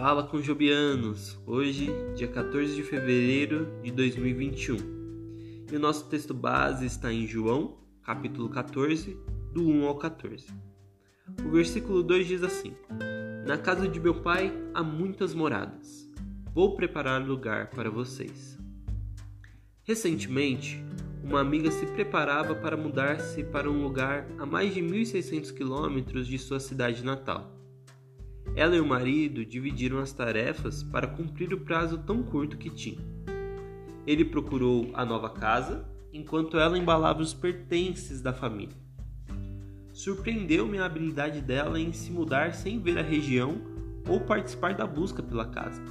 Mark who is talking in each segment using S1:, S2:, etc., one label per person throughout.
S1: Fala com Jobianos, hoje, dia 14 de fevereiro de 2021. E o nosso texto base está em João, capítulo 14, do 1 ao 14. O versículo 2 diz assim: Na casa de meu pai há muitas moradas. Vou preparar lugar para vocês. Recentemente, uma amiga se preparava para mudar-se para um lugar a mais de 1.600 quilômetros de sua cidade natal. Ela e o marido dividiram as tarefas para cumprir o prazo tão curto que tinha. Ele procurou a nova casa, enquanto ela embalava os pertences da família. Surpreendeu-me a habilidade dela em se mudar sem ver a região ou participar da busca pela casa.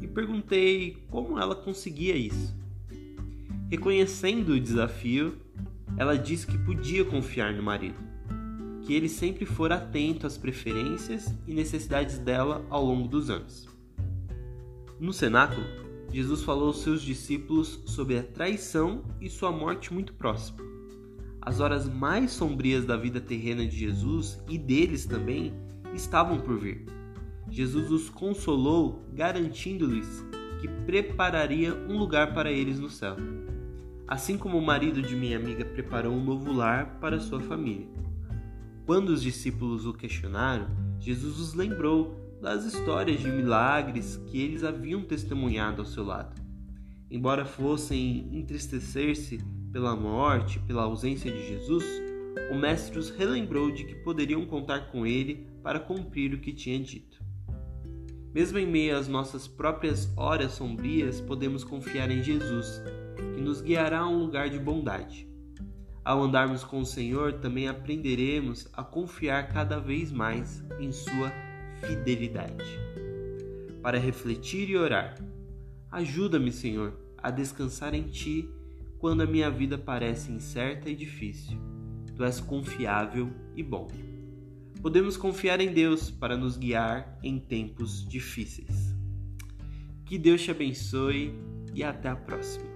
S1: E perguntei como ela conseguia isso. Reconhecendo o desafio, ela disse que podia confiar no marido, que ele sempre fora atento às preferências e necessidades dela ao longo dos anos. No cenáculo, Jesus falou aos seus discípulos sobre a traição e sua morte muito próxima. As horas mais sombrias da vida terrena de Jesus e deles também estavam por vir. Jesus os consolou, garantindo-lhes que prepararia um lugar para eles no céu assim como o marido de minha amiga preparou um novo lar para sua família. Quando os discípulos o questionaram, Jesus os lembrou das histórias de milagres que eles haviam testemunhado ao seu lado. Embora fossem entristecer-se pela morte, pela ausência de Jesus, o Mestre os relembrou de que poderiam contar com ele para cumprir o que tinha dito. Mesmo em meio às nossas próprias horas sombrias, podemos confiar em Jesus que nos guiará a um lugar de bondade. Ao andarmos com o Senhor, também aprenderemos a confiar cada vez mais em Sua fidelidade. Para refletir e orar, ajuda-me, Senhor, a descansar em Ti quando a minha vida parece incerta e difícil. Tu és confiável e bom. Podemos confiar em Deus para nos guiar em tempos difíceis. Que Deus te abençoe e até a próxima.